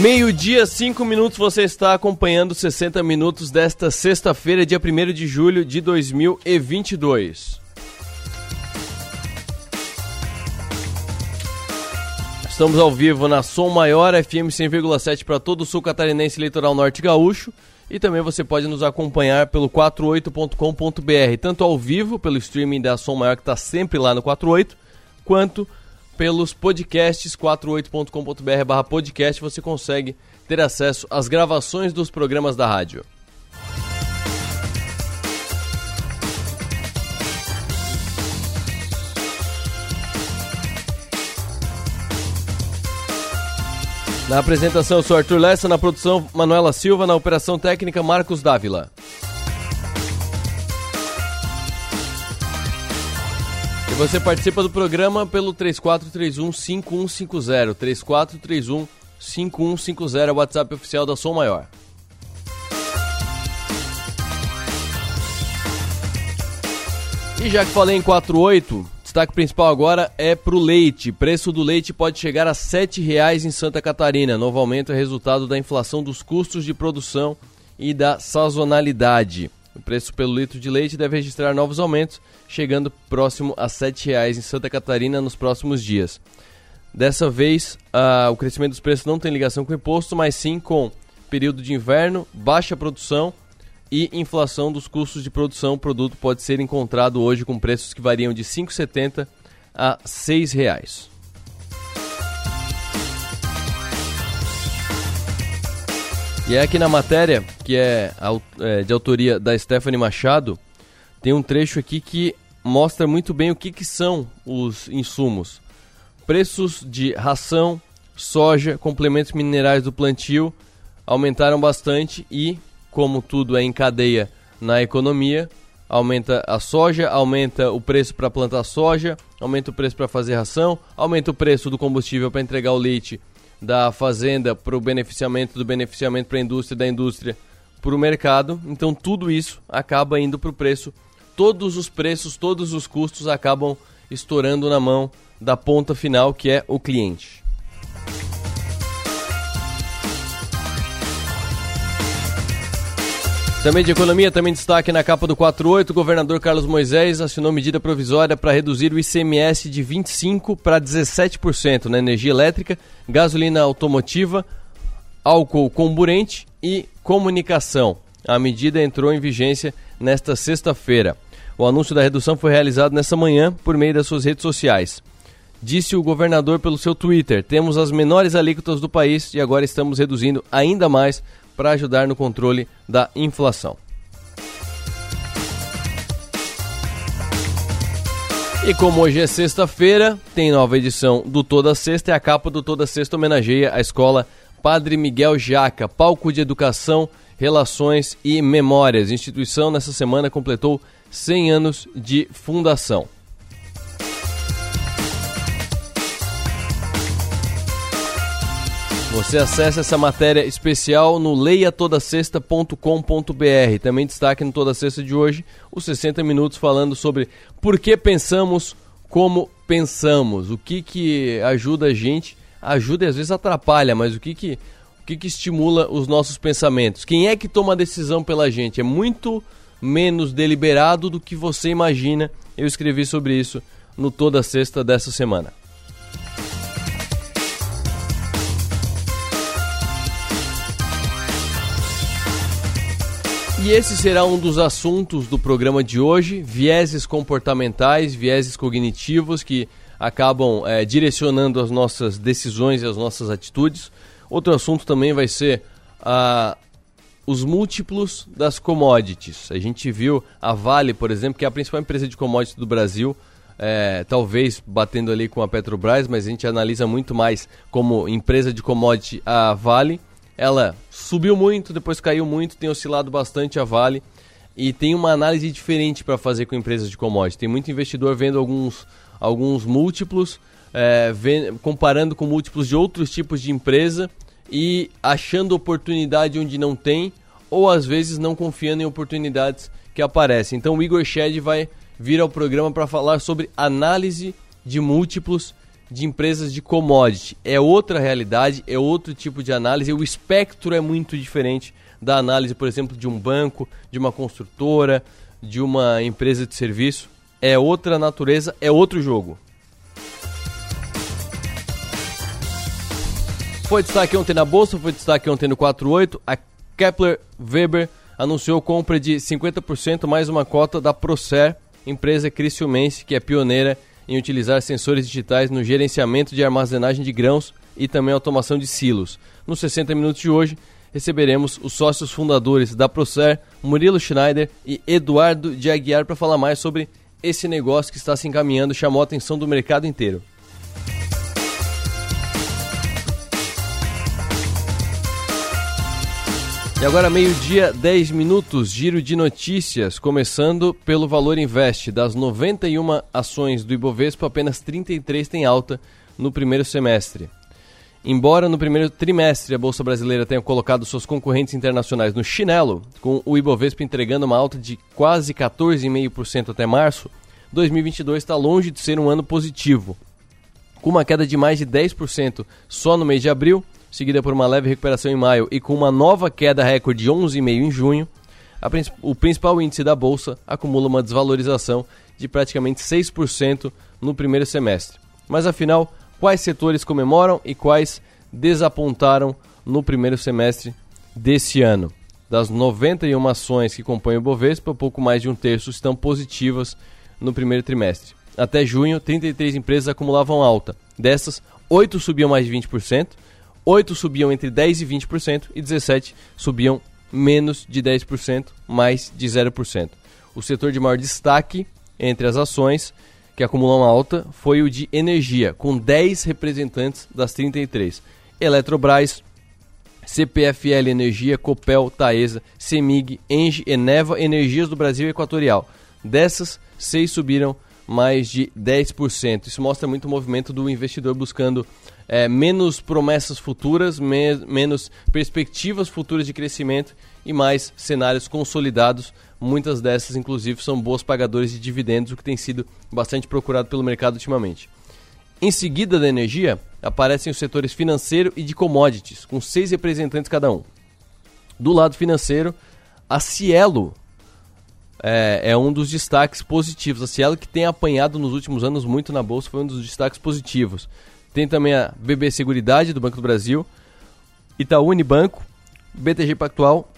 Meio-dia, 5 minutos, você está acompanhando 60 minutos desta sexta-feira, dia 1 de julho de 2022. Estamos ao vivo na Som Maior FM 100,7 para todo o sul catarinense litoral norte gaúcho. E também você pode nos acompanhar pelo 48.com.br, tanto ao vivo, pelo streaming da Som Maior, que está sempre lá no 48, quanto pelos podcasts 48.com.br barra podcast você consegue ter acesso às gravações dos programas da rádio. Na apresentação, eu sou Arthur Lessa, na produção, Manuela Silva, na operação técnica, Marcos Dávila. E você participa do programa pelo 3431-5150. 3431-5150 é o WhatsApp oficial da Som Maior. E já que falei em 48, destaque principal agora é para o leite. Preço do leite pode chegar a R$ 7,00 em Santa Catarina. Novo aumento é resultado da inflação dos custos de produção e da sazonalidade. O preço pelo litro de leite deve registrar novos aumentos, chegando próximo a R$ 7,00 em Santa Catarina nos próximos dias. Dessa vez, uh, o crescimento dos preços não tem ligação com o imposto, mas sim com período de inverno, baixa produção e inflação dos custos de produção. O produto pode ser encontrado hoje com preços que variam de R$ 5,70 a R$ 6,00. E é aqui na matéria, que é, é, de autoria da Stephanie Machado, tem um trecho aqui que mostra muito bem o que, que são os insumos. Preços de ração, soja, complementos minerais do plantio aumentaram bastante e, como tudo é em cadeia na economia, aumenta a soja, aumenta o preço para plantar soja, aumenta o preço para fazer ração, aumenta o preço do combustível para entregar o leite da fazenda para o beneficiamento, do beneficiamento para a indústria, da indústria para o mercado. Então tudo isso acaba indo para o preço. Todos os preços, todos os custos acabam estourando na mão da ponta final, que é o cliente. Também de economia, também destaque na capa do 48, o governador Carlos Moisés assinou medida provisória para reduzir o ICMS de 25% para 17% na energia elétrica, gasolina automotiva, álcool comburente e comunicação. A medida entrou em vigência nesta sexta-feira. O anúncio da redução foi realizado nesta manhã por meio das suas redes sociais. Disse o governador pelo seu Twitter: Temos as menores alíquotas do país e agora estamos reduzindo ainda mais para ajudar no controle da inflação. E como hoje é sexta-feira, tem nova edição do Toda Sexta e a capa do Toda Sexta homenageia a escola Padre Miguel Jaca, palco de educação, relações e memórias. A instituição nessa semana completou 100 anos de fundação. Você acessa essa matéria especial no leiatodasexta.com.br. Também destaque no Toda Sexta de hoje os 60 minutos falando sobre por que pensamos como pensamos, o que que ajuda a gente, ajuda e às vezes atrapalha, mas o que que, o que que estimula os nossos pensamentos. Quem é que toma a decisão pela gente? É muito menos deliberado do que você imagina. Eu escrevi sobre isso no Toda Sexta dessa semana. E esse será um dos assuntos do programa de hoje: vieses comportamentais, vieses cognitivos que acabam é, direcionando as nossas decisões e as nossas atitudes. Outro assunto também vai ser ah, os múltiplos das commodities. A gente viu a Vale, por exemplo, que é a principal empresa de commodities do Brasil, é, talvez batendo ali com a Petrobras, mas a gente analisa muito mais como empresa de commodity a Vale ela subiu muito, depois caiu muito, tem oscilado bastante a Vale e tem uma análise diferente para fazer com empresas de commodities. Tem muito investidor vendo alguns, alguns múltiplos, é, vendo, comparando com múltiplos de outros tipos de empresa e achando oportunidade onde não tem, ou às vezes não confiando em oportunidades que aparecem. Então o Igor Shed vai vir ao programa para falar sobre análise de múltiplos de empresas de commodity. É outra realidade, é outro tipo de análise, o espectro é muito diferente da análise, por exemplo, de um banco, de uma construtora, de uma empresa de serviço. É outra natureza, é outro jogo. Foi destaque ontem na Bolsa, foi destaque ontem no 48. A Kepler Weber anunciou compra de 50% mais uma cota da Procer, empresa criciumense que é pioneira em utilizar sensores digitais no gerenciamento de armazenagem de grãos e também automação de silos. Nos 60 minutos de hoje, receberemos os sócios fundadores da Procer, Murilo Schneider e Eduardo de Aguiar para falar mais sobre esse negócio que está se encaminhando, chamou a atenção do mercado inteiro. E agora, meio-dia, 10 minutos, giro de notícias, começando pelo Valor Invest. Das 91 ações do Ibovespa, apenas 33 têm alta no primeiro semestre. Embora no primeiro trimestre a Bolsa Brasileira tenha colocado suas concorrentes internacionais no chinelo, com o Ibovespa entregando uma alta de quase 14,5% até março, 2022 está longe de ser um ano positivo. Com uma queda de mais de 10% só no mês de abril, seguida por uma leve recuperação em maio e com uma nova queda recorde de 11,5% em junho, o principal índice da bolsa acumula uma desvalorização de praticamente 6% no primeiro semestre. Mas afinal, quais setores comemoram e quais desapontaram no primeiro semestre desse ano? Das 91 ações que compõem o Bovespa, pouco mais de um terço estão positivas no primeiro trimestre. Até junho, 33 empresas acumulavam alta. Dessas, 8 subiam mais de 20%, 8 subiam entre 10% e 20% e 17 subiam menos de 10%, mais de 0%. O setor de maior destaque entre as ações que acumulam alta foi o de energia, com 10 representantes das 33. Eletrobras, CPFL Energia, Copel, Taesa, Semig, Engie, Eneva, Energias do Brasil Equatorial. Dessas, seis subiram mais de 10%. Isso mostra muito o movimento do investidor buscando é, menos promessas futuras, me menos perspectivas futuras de crescimento e mais cenários consolidados. Muitas dessas, inclusive, são boas pagadoras de dividendos, o que tem sido bastante procurado pelo mercado ultimamente. Em seguida da energia, aparecem os setores financeiro e de commodities, com seis representantes cada um. Do lado financeiro, a Cielo é, é, um dos destaques positivos. A Cielo, que tem apanhado nos últimos anos muito na bolsa, foi um dos destaques positivos. Tem também a BB Seguridade do Banco do Brasil, Itaú Unibanco, BTG Pactual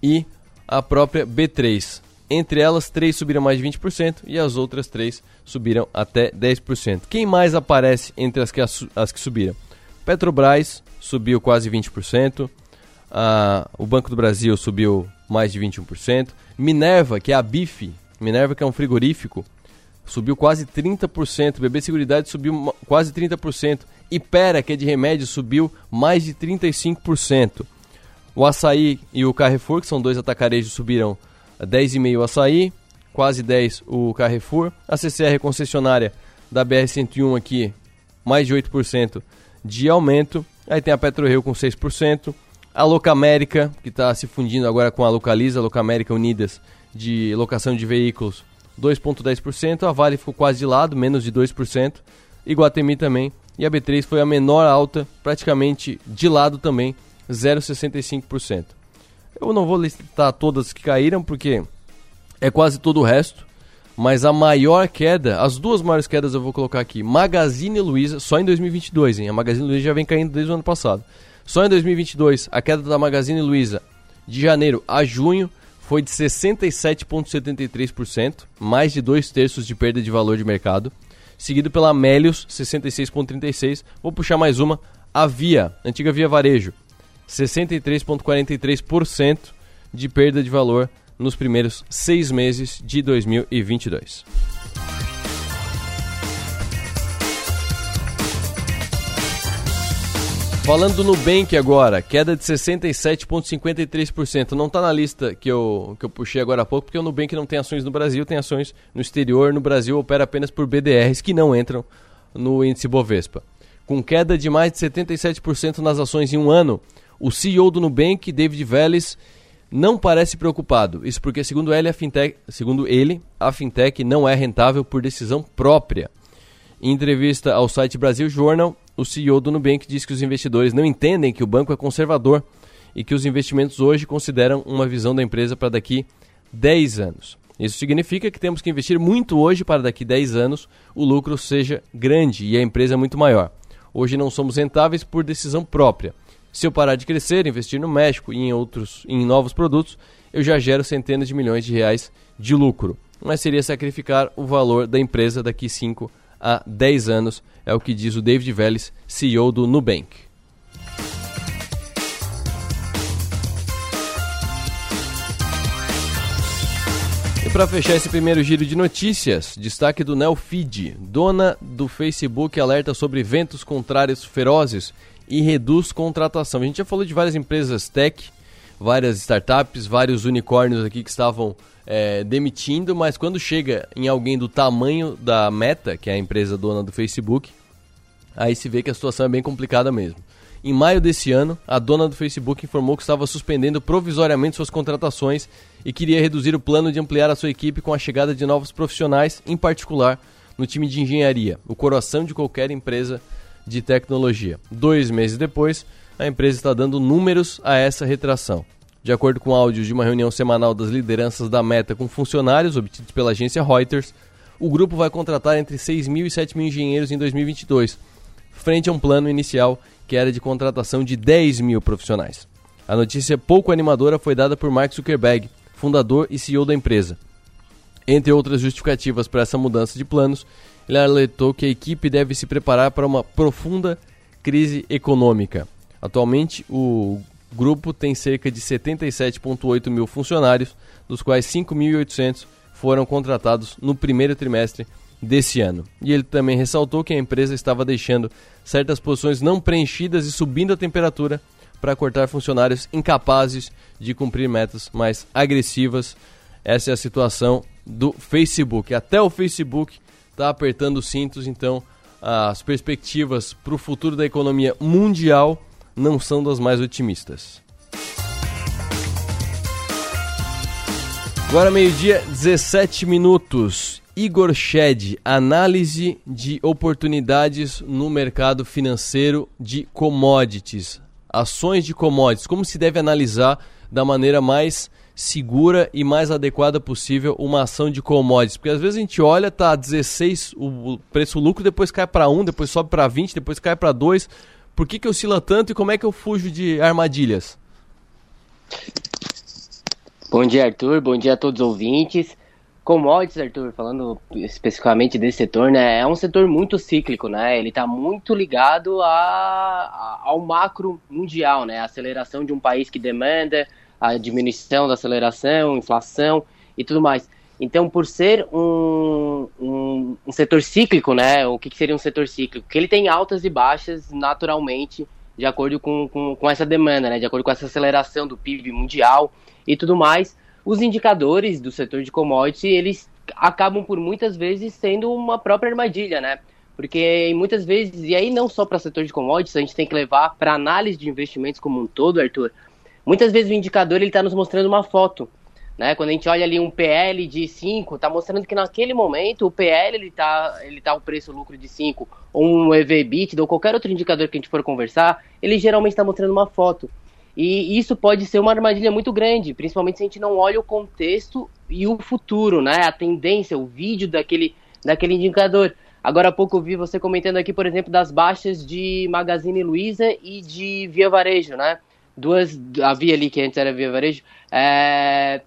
e a própria B3. Entre elas, três subiram mais de 20% e as outras três subiram até 10%. Quem mais aparece entre as que, as que subiram? Petrobras subiu quase 20%, a, o Banco do Brasil subiu mais de 21%, Minerva, que é a BIF, Minerva que é um frigorífico, subiu quase 30%. BB Seguridade subiu quase 30%. Ipera, que é de remédio, subiu mais de 35%. O Açaí e o Carrefour, que são dois atacarejos, subiram 10,5% o Açaí, quase 10% o Carrefour. A CCR, concessionária da BR-101 aqui, mais de 8% de aumento. Aí tem a PetroRio com 6%. A Locamérica, que está se fundindo agora com a Localiza, Locamérica Unidas, de locação de veículos, 2,10%. A Vale ficou quase de lado, menos de 2%. Iguatemi também. E a B3 foi a menor alta, praticamente de lado também, 0,65%. Eu não vou listar todas que caíram, porque é quase todo o resto. Mas a maior queda, as duas maiores quedas eu vou colocar aqui. Magazine Luiza, só em 2022, hein? A Magazine Luiza já vem caindo desde o ano passado. Só em 2022, a queda da Magazine Luiza de janeiro a junho foi de 67,73%, mais de dois terços de perda de valor de mercado, seguido pela Melius, 66,36%. Vou puxar mais uma, a Via, antiga Via Varejo, 63,43% de perda de valor nos primeiros seis meses de 2022. Falando do Nubank agora, queda de 67,53%. Não está na lista que eu, que eu puxei agora há pouco, porque o Nubank não tem ações no Brasil, tem ações no exterior. No Brasil opera apenas por BDRs que não entram no índice Bovespa. Com queda de mais de 77% nas ações em um ano, o CEO do Nubank, David Vélez, não parece preocupado. Isso porque, segundo ele, a fintech, segundo ele, a fintech não é rentável por decisão própria. Em entrevista ao site Brasil Journal, o CEO do Nubank diz que os investidores não entendem que o banco é conservador e que os investimentos hoje consideram uma visão da empresa para daqui 10 anos. Isso significa que temos que investir muito hoje para daqui 10 anos o lucro seja grande e a empresa muito maior. Hoje não somos rentáveis por decisão própria. Se eu parar de crescer, investir no México e em outros em novos produtos, eu já gero centenas de milhões de reais de lucro. Mas seria sacrificar o valor da empresa daqui 5 a 10 anos, é o que diz o David Vélez, CEO do Nubank. E para fechar esse primeiro giro de notícias, destaque do Nelfeed. Dona do Facebook alerta sobre ventos contrários ferozes e reduz contratação. A gente já falou de várias empresas tech, várias startups, vários unicórnios aqui que estavam é, demitindo, mas quando chega em alguém do tamanho da Meta, que é a empresa dona do Facebook, aí se vê que a situação é bem complicada mesmo. Em maio desse ano, a dona do Facebook informou que estava suspendendo provisoriamente suas contratações e queria reduzir o plano de ampliar a sua equipe com a chegada de novos profissionais, em particular no time de engenharia, o coração de qualquer empresa de tecnologia. Dois meses depois, a empresa está dando números a essa retração. De acordo com áudios de uma reunião semanal das lideranças da Meta com funcionários obtidos pela agência Reuters, o grupo vai contratar entre 6 mil e 7 mil engenheiros em 2022, frente a um plano inicial que era de contratação de 10 mil profissionais. A notícia pouco animadora foi dada por Mark Zuckerberg, fundador e CEO da empresa. Entre outras justificativas para essa mudança de planos, ele alertou que a equipe deve se preparar para uma profunda crise econômica. Atualmente, o grupo tem cerca de 77,8 mil funcionários, dos quais 5.800 foram contratados no primeiro trimestre desse ano. E ele também ressaltou que a empresa estava deixando certas posições não preenchidas e subindo a temperatura para cortar funcionários incapazes de cumprir metas mais agressivas. Essa é a situação do Facebook. Até o Facebook está apertando os cintos, então as perspectivas para o futuro da economia mundial não são das mais otimistas. Agora meio-dia, 17 minutos. Igor Shed, análise de oportunidades no mercado financeiro de commodities, ações de commodities, como se deve analisar da maneira mais segura e mais adequada possível uma ação de commodities, porque às vezes a gente olha, tá 16 o preço lucro, depois cai para 1, depois sobe para 20, depois cai para 2. Por que que oscila tanto e como é que eu fujo de armadilhas? Bom dia, Arthur. Bom dia a todos os ouvintes. Commodities, Arthur, falando especificamente desse setor, né, é um setor muito cíclico, né? Ele está muito ligado a, a, ao macro mundial, né? A aceleração de um país que demanda, a diminuição da aceleração, inflação e tudo mais. Então, por ser um, um, um setor cíclico, né? O que, que, seria um setor cíclico? Que ele tem altas e baixas naturalmente, de acordo com, com, com essa demanda, né? De acordo com essa aceleração do PIB mundial e tudo mais os indicadores do setor de commodity, eles acabam por muitas vezes sendo uma própria armadilha, né? Porque muitas vezes, e aí não só para o setor de commodities, a gente tem que levar para análise de investimentos como um todo, Arthur. Muitas vezes o indicador ele está nos mostrando uma foto, né? Quando a gente olha ali um PL de 5, está mostrando que naquele momento o PL ele está ele tá o preço lucro de 5, ou um EV/EBITDA ou qualquer outro indicador que a gente for conversar, ele geralmente está mostrando uma foto. E isso pode ser uma armadilha muito grande, principalmente se a gente não olha o contexto e o futuro, né? A tendência, o vídeo daquele, daquele indicador. Agora há pouco eu vi você comentando aqui, por exemplo, das baixas de Magazine Luiza e de Via Varejo, né? Duas, a Via ali, que antes era Via Varejo, é,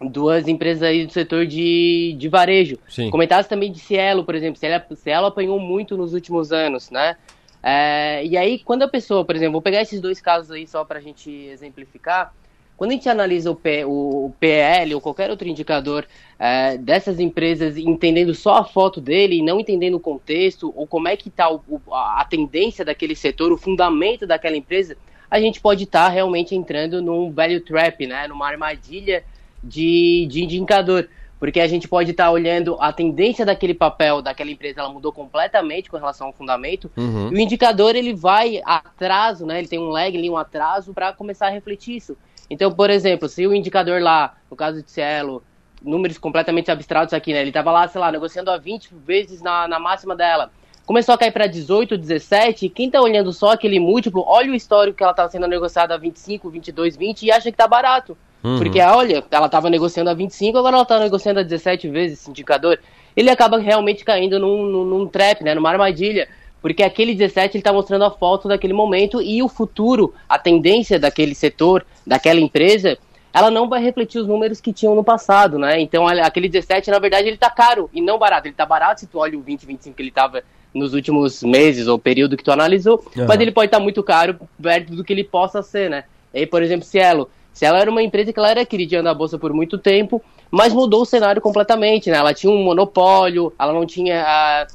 duas empresas aí do setor de, de varejo. Sim. Comentasse também de Cielo, por exemplo. Cielo, Cielo apanhou muito nos últimos anos, né? É, e aí, quando a pessoa, por exemplo, vou pegar esses dois casos aí só para a gente exemplificar. Quando a gente analisa o, P, o PL ou qualquer outro indicador é, dessas empresas, entendendo só a foto dele e não entendendo o contexto ou como é que está a tendência daquele setor, o fundamento daquela empresa, a gente pode estar tá realmente entrando num value trap, né, numa armadilha de, de indicador porque a gente pode estar tá olhando a tendência daquele papel, daquela empresa, ela mudou completamente com relação ao fundamento, uhum. e o indicador ele vai atraso, né? Ele tem um lag ali, um atraso para começar a refletir isso. Então, por exemplo, se o indicador lá, no caso de Cielo, números completamente abstratos aqui, né? Ele estava lá, sei lá, negociando a 20 vezes na, na máxima dela. Começou a cair para 18, 17, e quem tá olhando só aquele múltiplo, olha o histórico que ela tá sendo negociada a 25, 22, 20 e acha que tá barato. Uhum. Porque, olha, ela tava negociando a 25, agora ela tá negociando a 17 vezes esse indicador. Ele acaba realmente caindo num, num, num trap, né, numa armadilha, porque aquele 17 ele tá mostrando a foto daquele momento e o futuro, a tendência daquele setor, daquela empresa, ela não vai refletir os números que tinham no passado, né? Então aquele 17, na verdade, ele tá caro e não barato. Ele tá barato se tu olha o 20, 25 que ele tava nos últimos meses ou período que tu analisou, uhum. mas ele pode estar muito caro perto do que ele possa ser, né? E aí, por exemplo, Cielo. Cielo era uma empresa que ela era queridinha da bolsa por muito tempo, mas mudou o cenário completamente, né? Ela tinha um monopólio, ela não tinha a,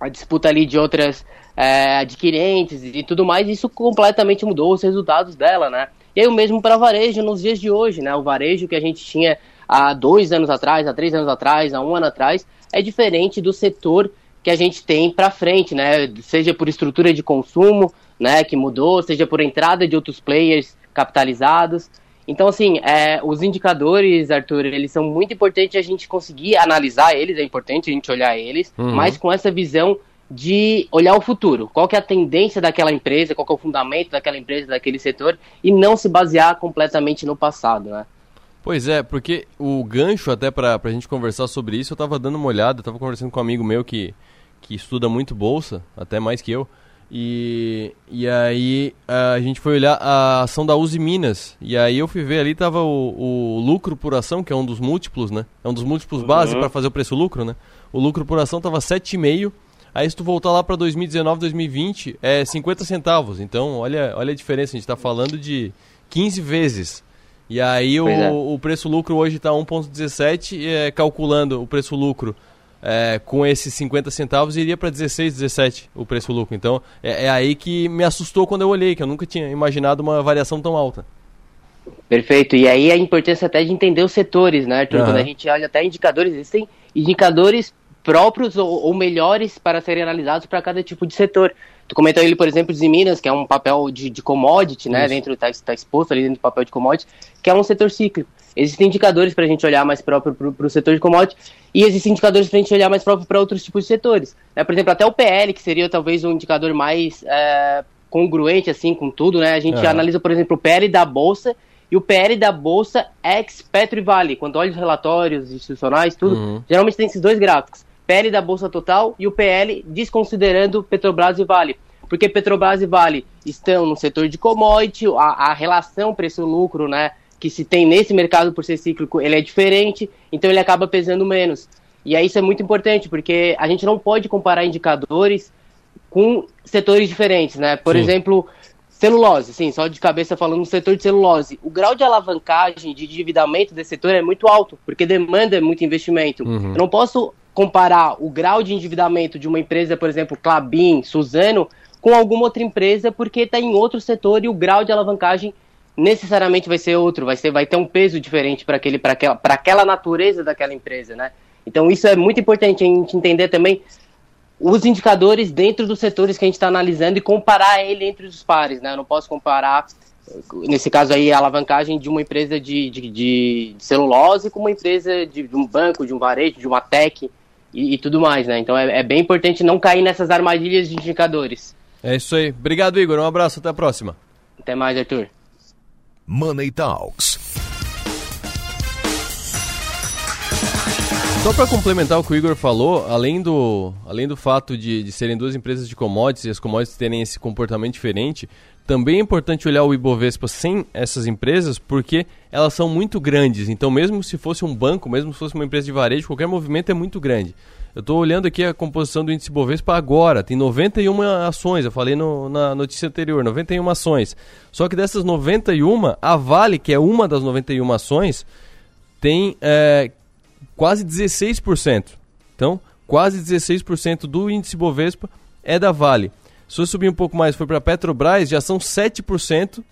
a disputa ali de outras é, adquirentes e tudo mais, isso completamente mudou os resultados dela, né? E aí o mesmo para varejo nos dias de hoje, né? O varejo que a gente tinha há dois anos atrás, há três anos atrás, há um ano atrás, é diferente do setor que a gente tem para frente, né? Seja por estrutura de consumo, né, que mudou, seja por entrada de outros players capitalizados. Então, assim, é, os indicadores, Arthur, eles são muito importantes a gente conseguir analisar eles, é importante a gente olhar eles, uhum. mas com essa visão de olhar o futuro. Qual que é a tendência daquela empresa, qual que é o fundamento daquela empresa, daquele setor, e não se basear completamente no passado, né? Pois é, porque o gancho até para a gente conversar sobre isso, eu estava dando uma olhada, estava conversando com um amigo meu que que estuda muito bolsa, até mais que eu. E, e aí a gente foi olhar a ação da Uzi Minas. E aí eu fui ver ali, tava o, o lucro por ação, que é um dos múltiplos, né? É um dos múltiplos uhum. base para fazer o preço-lucro, né? O lucro por ação tava 7,5. Aí se tu voltar lá para 2019, 2020, é 50 centavos. Então, olha, olha a diferença, a gente está falando de 15 vezes. E aí o, é. o preço-lucro hoje está 1,17, é, calculando o preço-lucro é, com esses 50 centavos iria para 16, 17 o preço lucro. Então é, é, aí que me assustou quando eu olhei, que eu nunca tinha imaginado uma variação tão alta. Perfeito. E aí a importância até de entender os setores, né, Arthur? Uhum. Quando a gente olha até indicadores, existem indicadores próprios ou, ou melhores para serem analisados para cada tipo de setor. Tu comentou ele, por exemplo, de Minas, que é um papel de, de commodity, né? Isso. Dentro, está tá exposto ali dentro do papel de commodity, que é um setor cíclico. Existem indicadores para a gente olhar mais próprio para o setor de commodity e existem indicadores para a gente olhar mais próprio para outros tipos de setores. Né? Por exemplo, até o PL, que seria talvez um indicador mais é, congruente assim com tudo, né? A gente analisa, por exemplo, o PL da Bolsa e o PL da Bolsa ex Petro e Vale. Quando olha os relatórios institucionais, tudo, uhum. geralmente tem esses dois gráficos. PL da Bolsa Total e o PL desconsiderando Petrobras e Vale. Porque Petrobras e Vale estão no setor de commodity, a, a relação preço-lucro, né? que se tem nesse mercado por ser cíclico, ele é diferente, então ele acaba pesando menos. E aí isso é muito importante, porque a gente não pode comparar indicadores com setores diferentes, né? Por Sim. exemplo, celulose, sim, só de cabeça falando no setor de celulose. O grau de alavancagem, de endividamento desse setor é muito alto, porque demanda muito investimento. Uhum. Eu não posso comparar o grau de endividamento de uma empresa, por exemplo, Clabin, Suzano, com alguma outra empresa, porque está em outro setor e o grau de alavancagem necessariamente vai ser outro, vai, ser, vai ter um peso diferente para aquela, aquela natureza daquela empresa, né? Então isso é muito importante a gente entender também os indicadores dentro dos setores que a gente está analisando e comparar ele entre os pares, né? Eu não posso comparar, nesse caso aí, a alavancagem de uma empresa de, de, de celulose com uma empresa de, de, um banco, de um varejo, de uma tech e, e tudo mais, né? Então é, é bem importante não cair nessas armadilhas de indicadores. É isso aí. Obrigado, Igor. Um abraço. Até a próxima. Até mais, Arthur. Money Talks. Só para complementar o que o Igor falou, além do, além do fato de, de serem duas empresas de commodities e as commodities terem esse comportamento diferente, também é importante olhar o Ibovespa sem essas empresas, porque elas são muito grandes. Então, mesmo se fosse um banco, mesmo se fosse uma empresa de varejo, qualquer movimento é muito grande. Eu estou olhando aqui a composição do índice Bovespa agora, tem 91 ações, eu falei no, na notícia anterior, 91 ações. Só que dessas 91, a Vale, que é uma das 91 ações, tem é, quase 16%. Então, quase 16% do índice Bovespa é da Vale. Se eu subir um pouco mais, foi para Petrobras, já são 7%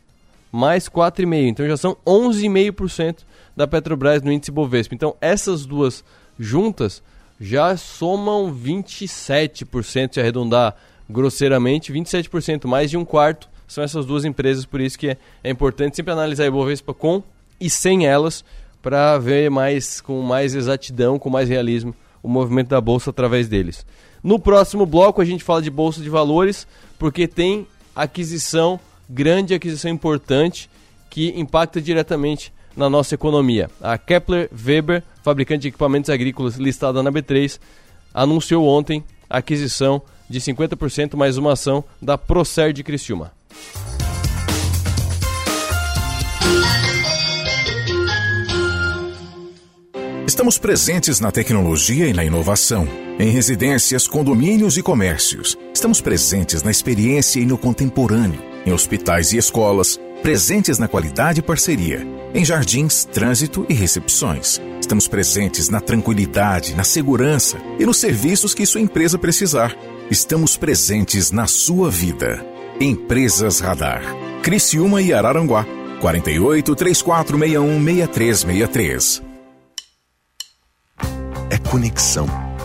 mais 4,5%. Então já são 11,5% da Petrobras no índice Bovespa. Então essas duas juntas já somam 27%, se arredondar grosseiramente, 27%, mais de um quarto são essas duas empresas, por isso que é, é importante sempre analisar a Ibovespa com e sem elas, para ver mais com mais exatidão, com mais realismo, o movimento da bolsa através deles. No próximo bloco a gente fala de bolsa de valores, porque tem aquisição grande, aquisição importante que impacta diretamente na nossa economia. A Kepler Weber, fabricante de equipamentos agrícolas listada na B3, anunciou ontem a aquisição de 50% mais uma ação da Procer de Criciúma. Estamos presentes na tecnologia e na inovação, em residências, condomínios e comércios. Estamos presentes na experiência e no contemporâneo, em hospitais e escolas, presentes na qualidade e parceria, em jardins, trânsito e recepções. Estamos presentes na tranquilidade, na segurança e nos serviços que sua empresa precisar. Estamos presentes na sua vida. Empresas Radar. Criciúma e Araranguá. 48 3461 6363 é conexão.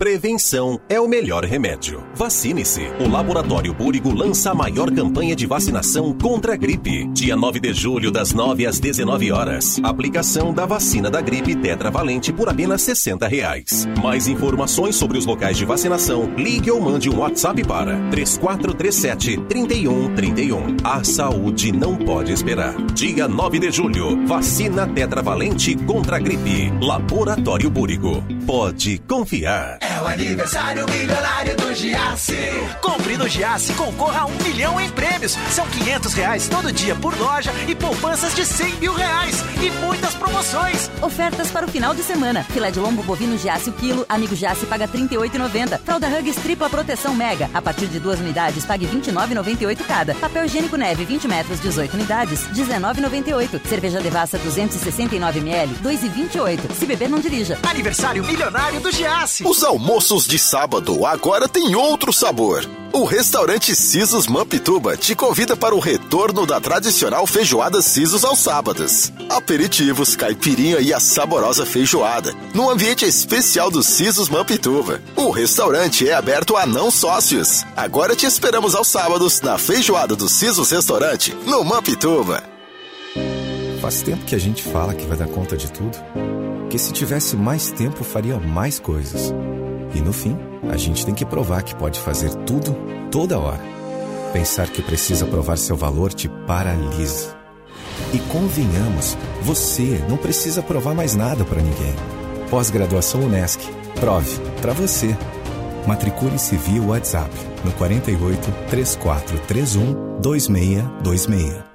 Prevenção é o melhor remédio. Vacine-se. O Laboratório Búrigo lança a maior campanha de vacinação contra a gripe. Dia 9 de julho, das 9 às 19 horas. Aplicação da vacina da gripe tetravalente por apenas 60 reais. Mais informações sobre os locais de vacinação, ligue ou mande um WhatsApp para 3437 3131. A saúde não pode esperar. Dia 9 de julho, vacina tetravalente contra a gripe. Laboratório Búrigo. Pode confiar. É o aniversário milionário do Giasse. Compre no Giasse e concorra a um milhão em prêmios. São 500 reais todo dia por loja e poupanças de 100 mil reais. E muitas promoções. Ofertas para o final de semana. Filé de lombo bovino Giasse o quilo. Amigo Giasse paga R$ 38,90. Fralda Hugs tripla proteção mega. A partir de duas unidades, pague R$ 29,98 cada. Papel higiênico neve 20 metros, 18 unidades, R$ 19,98. Cerveja Devassa 269 ml, 2,28. Se beber, não dirija. Aniversário milionário do Giasse. Os almoços de sábado agora têm outro sabor. O restaurante Sisos Mampituba te convida para o retorno da tradicional feijoada Sisos aos sábados. Aperitivos, caipirinha e a saborosa feijoada, num ambiente especial do Sisos Mampituba. O restaurante é aberto a não sócios. Agora te esperamos aos sábados na feijoada do Sisos Restaurante, no Mampituba. Faz tempo que a gente fala que vai dar conta de tudo. Que se tivesse mais tempo faria mais coisas. E no fim, a gente tem que provar que pode fazer tudo, toda hora. Pensar que precisa provar seu valor te paralisa. E convenhamos, você não precisa provar mais nada para ninguém. Pós-graduação Unesc. Prove para você. Matricule-se via WhatsApp no 48 3431 2626.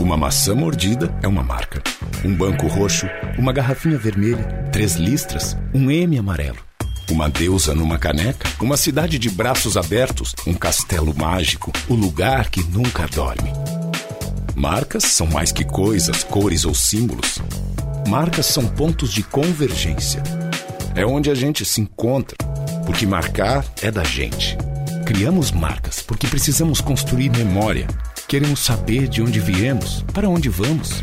Uma maçã mordida é uma marca. Um banco roxo, uma garrafinha vermelha, três listras, um M amarelo. Uma deusa numa caneca, uma cidade de braços abertos, um castelo mágico, o lugar que nunca dorme. Marcas são mais que coisas, cores ou símbolos. Marcas são pontos de convergência. É onde a gente se encontra, porque marcar é da gente. Criamos marcas porque precisamos construir memória. Queremos saber de onde viemos, para onde vamos.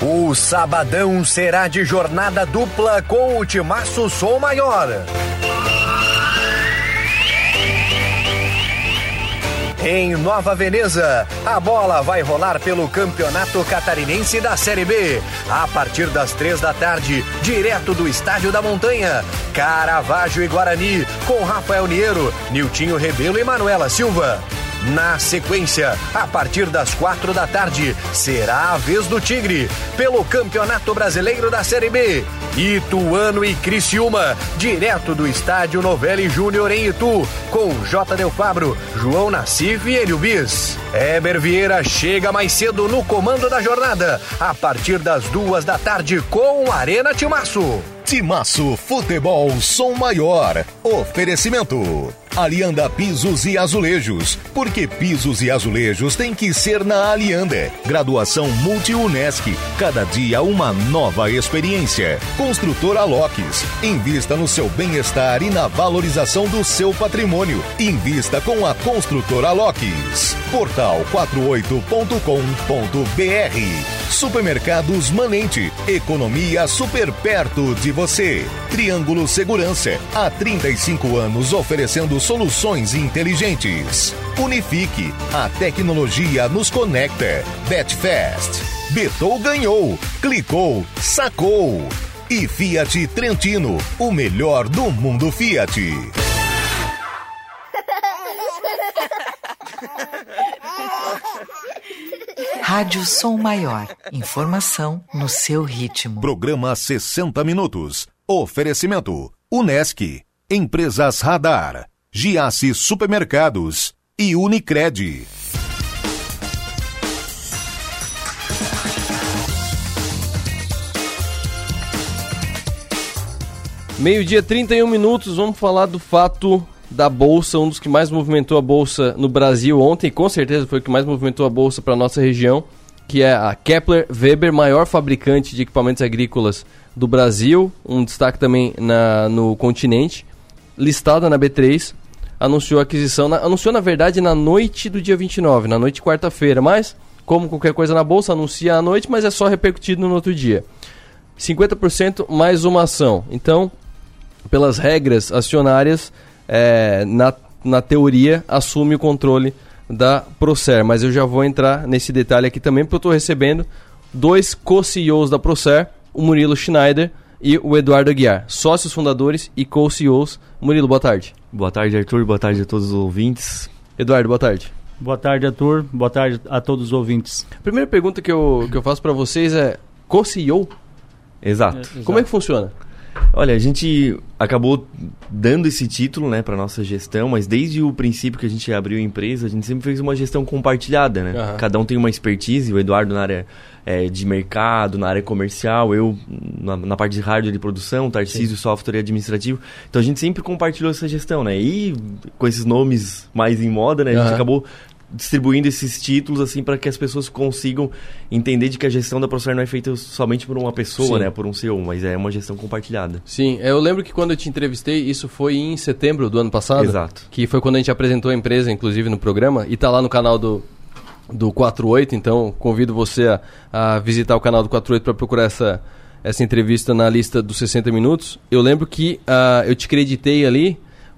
O sabadão será de jornada dupla com o Timaço Som Maior. Em Nova Veneza, a bola vai rolar pelo Campeonato Catarinense da Série B. A partir das três da tarde, direto do Estádio da Montanha. Caravaggio e Guarani, com Rafael Niero, Niltinho Rebelo e Manuela Silva. Na sequência, a partir das quatro da tarde, será a vez do Tigre, pelo Campeonato Brasileiro da Série B. Ituano e Criciúma, direto do estádio Novelli Júnior em Itu, com J. Del Fabro, João Nassif e Elio Bis. Eber Vieira chega mais cedo no comando da jornada, a partir das duas da tarde com Arena Timaço. Timaço Futebol Som Maior. Oferecimento. Alianda Pisos e Azulejos. Porque pisos e azulejos tem que ser na Alianda. Graduação Multi-UNESC. Cada dia uma nova experiência. Construtora Locks. Invista no seu bem-estar e na valorização do seu patrimônio. Invista com a Construtora Locks. Portal 48.com.br. Supermercados Manente. Economia super perto de você. Triângulo Segurança. Há 35 anos oferecendo soluções inteligentes. Unifique. A tecnologia nos conecta. Betfast. Betou ganhou. Clicou. Sacou. E Fiat Trentino. O melhor do mundo Fiat. Rádio Som Maior. Informação no seu ritmo. Programa 60 Minutos. Oferecimento. Unesc. Empresas Radar. Giasse Supermercados. E Unicred. Meio-dia, 31 minutos, vamos falar do fato da Bolsa, um dos que mais movimentou a Bolsa no Brasil ontem, com certeza foi o que mais movimentou a Bolsa para nossa região, que é a Kepler Weber, maior fabricante de equipamentos agrícolas do Brasil, um destaque também na, no continente, listada na B3, anunciou a aquisição, na, anunciou na verdade na noite do dia 29, na noite de quarta-feira, mas como qualquer coisa na Bolsa, anuncia à noite, mas é só repercutido no outro dia. 50% mais uma ação. Então, pelas regras acionárias, é, na, na teoria, assume o controle da Procer. Mas eu já vou entrar nesse detalhe aqui também, porque eu estou recebendo dois co-CEOs da Procer, o Murilo Schneider e o Eduardo Aguiar, sócios fundadores e co-CEOs. Murilo, boa tarde. Boa tarde, Arthur. Boa tarde a todos os ouvintes. Eduardo, boa tarde. Boa tarde, Arthur. Boa tarde a todos os ouvintes. A primeira pergunta que eu, que eu faço para vocês é: co-CEO? Exato. É, Como é que funciona? Olha, a gente acabou dando esse título, né, para nossa gestão, mas desde o princípio que a gente abriu a empresa, a gente sempre fez uma gestão compartilhada, né? Uhum. Cada um tem uma expertise, o Eduardo na área é, de mercado, na área comercial, eu na, na parte de hardware de produção, Tarcísio, Sim. software e administrativo. Então a gente sempre compartilhou essa gestão, né? E com esses nomes mais em moda, né, a gente uhum. acabou distribuindo esses títulos assim para que as pessoas consigam entender de que a gestão da Procer não é feita somente por uma pessoa, Sim. né, por um CEO, mas é uma gestão compartilhada. Sim, eu lembro que quando eu te entrevistei, isso foi em setembro do ano passado. Exato. Que foi quando a gente apresentou a empresa, inclusive no programa, e tá lá no canal do do 48, então convido você a, a visitar o canal do 48 para procurar essa essa entrevista na lista dos 60 minutos. Eu lembro que uh, eu te creditei ali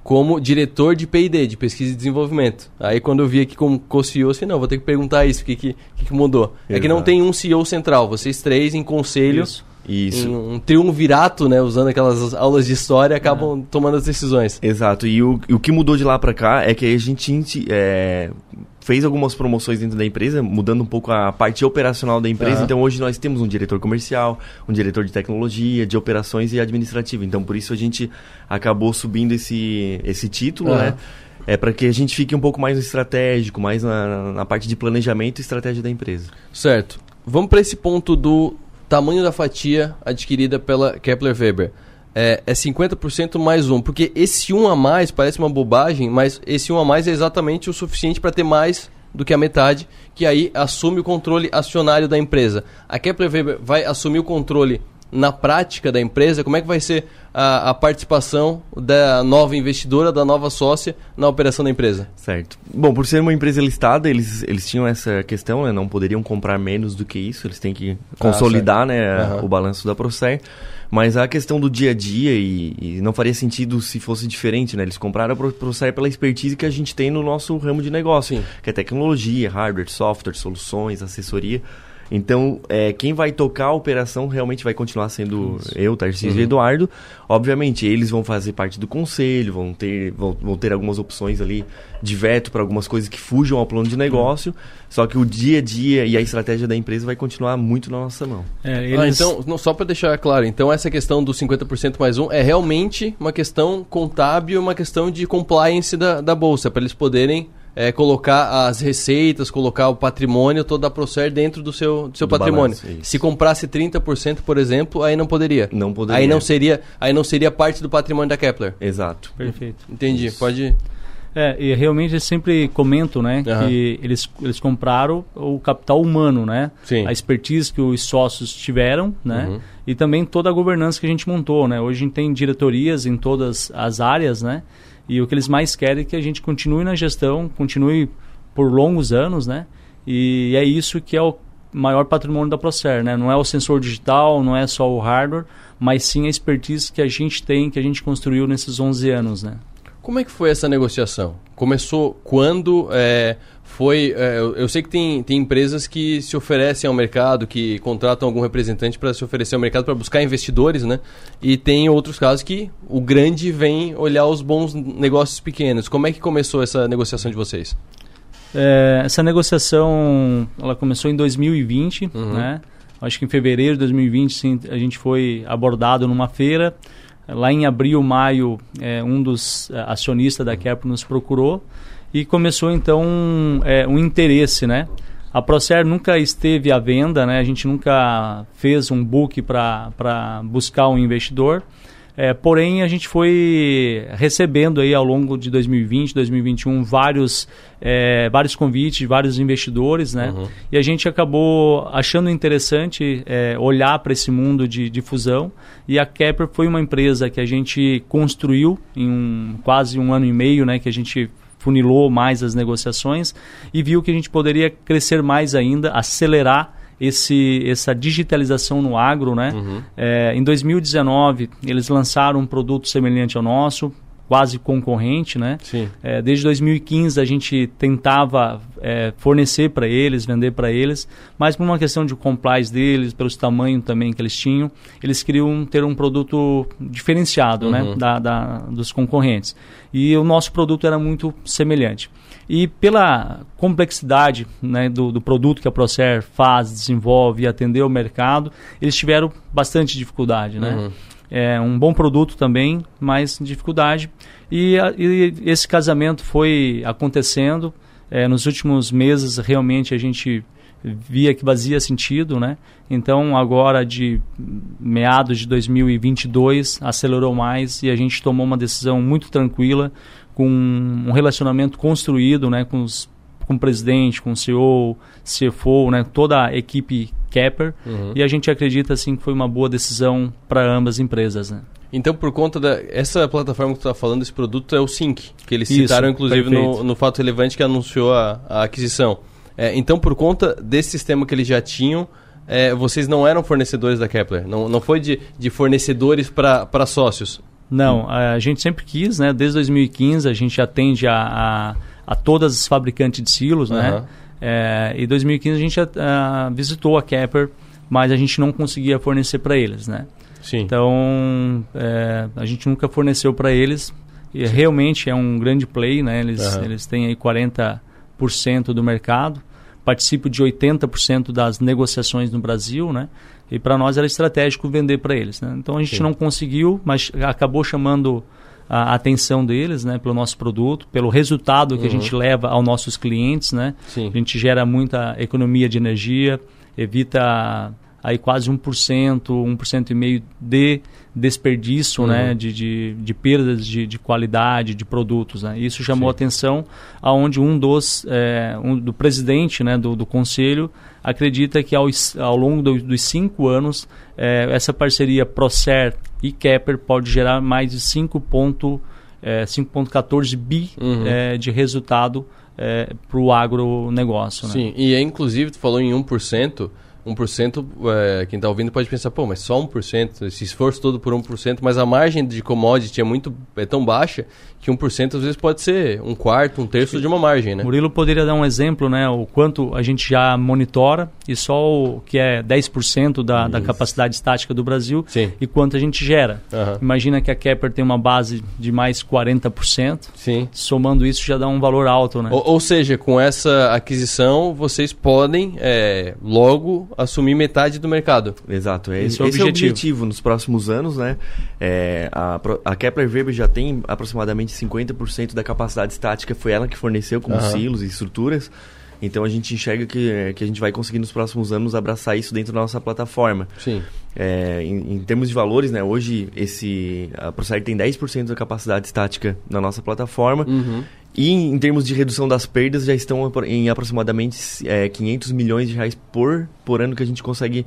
como diretor de P&D, de pesquisa e desenvolvimento. Aí quando eu vi aqui como co-CEO, eu falei, não, vou ter que perguntar isso, o que, que, que mudou? Exato. É que não tem um CEO central, vocês três em conselho, isso. Isso. Um, um triunvirato, né? Usando aquelas aulas de história, acabam é. tomando as decisões. Exato. E o, o que mudou de lá para cá é que a gente é, fez algumas promoções dentro da empresa, mudando um pouco a parte operacional da empresa. Uhum. Então hoje nós temos um diretor comercial, um diretor de tecnologia, de operações e administrativo. Então por isso a gente acabou subindo esse, esse título, uhum. né? É para que a gente fique um pouco mais estratégico, mais na, na parte de planejamento e estratégia da empresa. Certo. Vamos para esse ponto do tamanho da fatia adquirida pela Kepler Weber é, é 50% mais um. Porque esse um a mais parece uma bobagem, mas esse um a mais é exatamente o suficiente para ter mais do que a metade, que aí assume o controle acionário da empresa. A Kepler Weber vai assumir o controle na prática da empresa? Como é que vai ser a, a, participação da nova investidora, da nova sócia na operação da empresa? Certo. Bom, por ser uma empresa listada, eles, eles tinham essa questão, né? Não poderiam comprar menos do que isso, eles têm que consolidar ah, né, uhum. o balanço da Procer. Mas a questão do dia a dia, e, e, não faria sentido se fosse diferente, né? Eles compraram a Procer pela expertise que a gente tem no nosso ramo de negócio, Sim. que é tecnologia, hardware, software, soluções, assessoria. Então, é, quem vai tocar a operação realmente vai continuar sendo Isso. eu, Tarcísio uhum. e Eduardo. Obviamente, eles vão fazer parte do conselho, vão ter, vão, vão ter algumas opções ali de veto para algumas coisas que fujam ao plano de negócio. Uhum. Só que o dia a dia e a estratégia da empresa vai continuar muito na nossa mão. É, ah, eles... ah, então, não, só para deixar claro, então essa questão do 50% mais um é realmente uma questão contábil, uma questão de compliance da, da Bolsa, para eles poderem é, colocar as receitas, colocar o patrimônio todo da Procer dentro do seu, do seu do patrimônio. Balanço, Se comprasse 30%, por exemplo, aí não poderia. Não poderia. Aí não seria, aí não seria parte do patrimônio da Kepler. Exato. Perfeito. Entendi. Isso. Pode é, e realmente eles sempre comentam, né, uhum. que eles, eles compraram o capital humano, né? Sim. A expertise que os sócios tiveram, né? Uhum. E também toda a governança que a gente montou, né? Hoje a gente tem diretorias em todas as áreas, né? E o que eles mais querem é que a gente continue na gestão, continue por longos anos, né? E é isso que é o maior patrimônio da Procer, né? Não é o sensor digital, não é só o hardware, mas sim a expertise que a gente tem, que a gente construiu nesses 11 anos, né? Como é que foi essa negociação? Começou quando? É, foi, é, eu sei que tem, tem empresas que se oferecem ao mercado, que contratam algum representante para se oferecer ao mercado para buscar investidores, né? E tem outros casos que o grande vem olhar os bons negócios pequenos. Como é que começou essa negociação de vocês? É, essa negociação ela começou em 2020, uhum. né? Acho que em fevereiro de 2020 sim, a gente foi abordado numa feira. Lá em abril, maio, é, um dos é, acionistas da Kepler nos procurou e começou então é, um interesse, né? A Procer nunca esteve à venda, né? A gente nunca fez um book para buscar um investidor. É, porém, a gente foi recebendo aí ao longo de 2020, 2021 vários, é, vários convites de vários investidores, né? Uhum. E a gente acabou achando interessante é, olhar para esse mundo de, de fusão. E a Kepler foi uma empresa que a gente construiu em um, quase um ano e meio, né? Que a gente funilou mais as negociações e viu que a gente poderia crescer mais ainda, acelerar esse, essa digitalização no agro, né? Uhum. É, em 2019, eles lançaram um produto semelhante ao nosso, quase concorrente, né? Sim. É, desde 2015 a gente tentava é, fornecer para eles, vender para eles, mas por uma questão de compliance deles, pelos tamanhos também que eles tinham, eles queriam ter um produto diferenciado, né? uhum. né? Da, da, dos concorrentes. E o nosso produto era muito semelhante. E pela complexidade né, do, do, produto que a Procer faz, desenvolve e atender o mercado, eles tiveram bastante dificuldade, né? Uhum. É um bom produto também, mas dificuldade. E, a, e esse casamento foi acontecendo. É, nos últimos meses, realmente, a gente via que fazia sentido, né? Então, agora de meados de 2022, acelerou mais e a gente tomou uma decisão muito tranquila com um relacionamento construído né, com, os, com o presidente, com o CEO, CFO, né, toda a equipe Kepler. Uhum. E a gente acredita assim, que foi uma boa decisão para ambas as empresas. Né? Então, por conta da. Essa plataforma que tu está falando, esse produto é o Sync, que eles Isso, citaram, inclusive, no, no, fato relevante que anunciou a, a aquisição. É, então, por conta desse sistema que eles já tinham, é, vocês não eram fornecedores da Kepler? Não, não foi de, de fornecedores para sócios? Não, a gente sempre quis, né? Desde 2015 a gente atende a, a, a todas as fabricantes de silos, uhum. né? É, e 2015 a gente a, visitou a Kepler, mas a gente não conseguia fornecer para eles, né? Sim. Então é, a gente nunca forneceu para eles. E realmente é um grande play, né? Eles, uhum. eles têm aí 40% do mercado, participam de 80% das negociações no Brasil, né? E para nós era estratégico vender para eles. Né? Então a gente Sim. não conseguiu, mas acabou chamando a atenção deles, né, pelo nosso produto, pelo resultado que uhum. a gente leva aos nossos clientes, né? Sim. A gente gera muita economia de energia, evita aí quase 1%, 1% e meio de desperdício, né, uhum. né, de, de, de perdas de, de, qualidade de produtos. Né? Isso chamou Sim. atenção aonde um dos é, um, do presidente, né, do, do conselho acredita que ao, ao longo do, dos cinco anos é, essa parceria Procer e Kepler pode gerar mais de 5,14 é, 5,14 bi uhum. É, de resultado é, para o agronegócio. Né? Sim, e é, inclusive tu falou em 1%, 1%, é, quem está ouvindo pode pensar, pô, mas só 1%, esse esforço todo por 1%, mas a margem de commodity é muito é tão baixa que 1% às vezes pode ser um quarto, um terço de uma margem, né? Murilo poderia dar um exemplo, né, o quanto a gente já monitora e só o que é 10% da, da capacidade estática do Brasil Sim. e quanto a gente gera. Aham. Imagina que a Kepler tem uma base de mais 40%, Sim. somando isso já dá um valor alto, né? Ou, ou seja, com essa aquisição, vocês podem é, logo assumir metade do mercado. Exato, é, Esse esse, é o esse é o objetivo. objetivo nos próximos anos, né? É, a, a Kepler Weber já tem aproximadamente 50% da capacidade estática, foi ela que forneceu como Aham. silos e estruturas. Então a gente enxerga que, é, que a gente vai conseguir nos próximos anos abraçar isso dentro da nossa plataforma. Sim. É, em, em termos de valores, né, hoje esse, a Procer tem 10% da capacidade estática na nossa plataforma. Uhum. E em termos de redução das perdas, já estão em aproximadamente é, 500 milhões de reais por, por ano que a gente consegue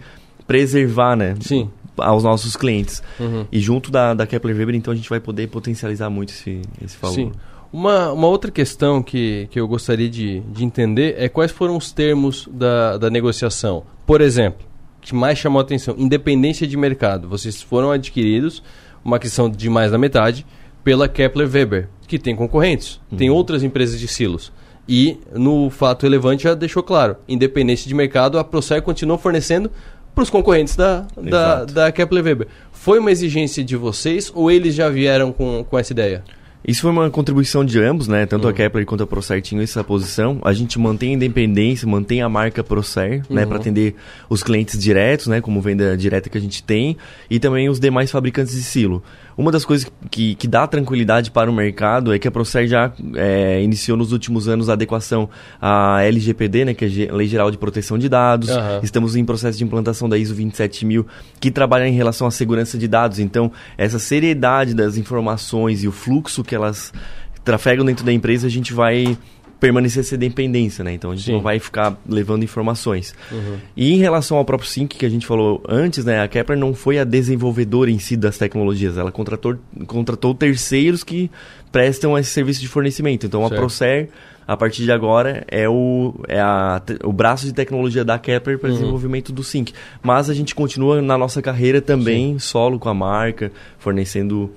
preservar né, Sim. aos nossos clientes. Uhum. E junto da, da Kepler Weber, então a gente vai poder potencializar muito esse, esse valor. Sim. Uma, uma outra questão que, que eu gostaria de, de entender é quais foram os termos da, da negociação. Por exemplo, que mais chamou a atenção, independência de mercado. Vocês foram adquiridos, uma aquisição de mais da metade, pela Kepler Weber, que tem concorrentes, tem outras empresas de silos. E no fato relevante já deixou claro, independência de mercado, a Procer continua fornecendo para os concorrentes da, da, da Kepler Weber. Foi uma exigência de vocês ou eles já vieram com, com essa ideia? Isso foi uma contribuição de ambos, né? Tanto Uhum. a Kepler quanto a Procer tinham essa posição. A gente mantém a independência, mantém a marca Procer, né? Uhum. Para atender os clientes diretos, né? Como venda direta que a gente tem. E também os demais fabricantes de silo. Uma das coisas que, que dá tranquilidade para o mercado é que a Procer já é, iniciou nos últimos anos a adequação à LGPD, né? Que é Ge- Lei Geral de Proteção de Dados. Aham. Estamos em processo de implantação da ISO 27000, que trabalha em relação à segurança de dados. Então, essa seriedade das informações e o fluxo que elas trafegam dentro da empresa, a gente vai permanecer essa dependência, né? Então, a gente Sim. não vai ficar levando informações. Uhum. E em relação ao próprio Sync que a gente falou antes, né? A Kepler não foi a desenvolvedora em si das tecnologias. Ela contratou, contratou terceiros que prestam esse serviço de fornecimento. Então, Certo. a Procer, a partir de agora, é o, é a, o braço de tecnologia da Kepler para Uhum. desenvolvimento do Sync. Mas a gente continua na nossa carreira também, solo com a marca, fornecendo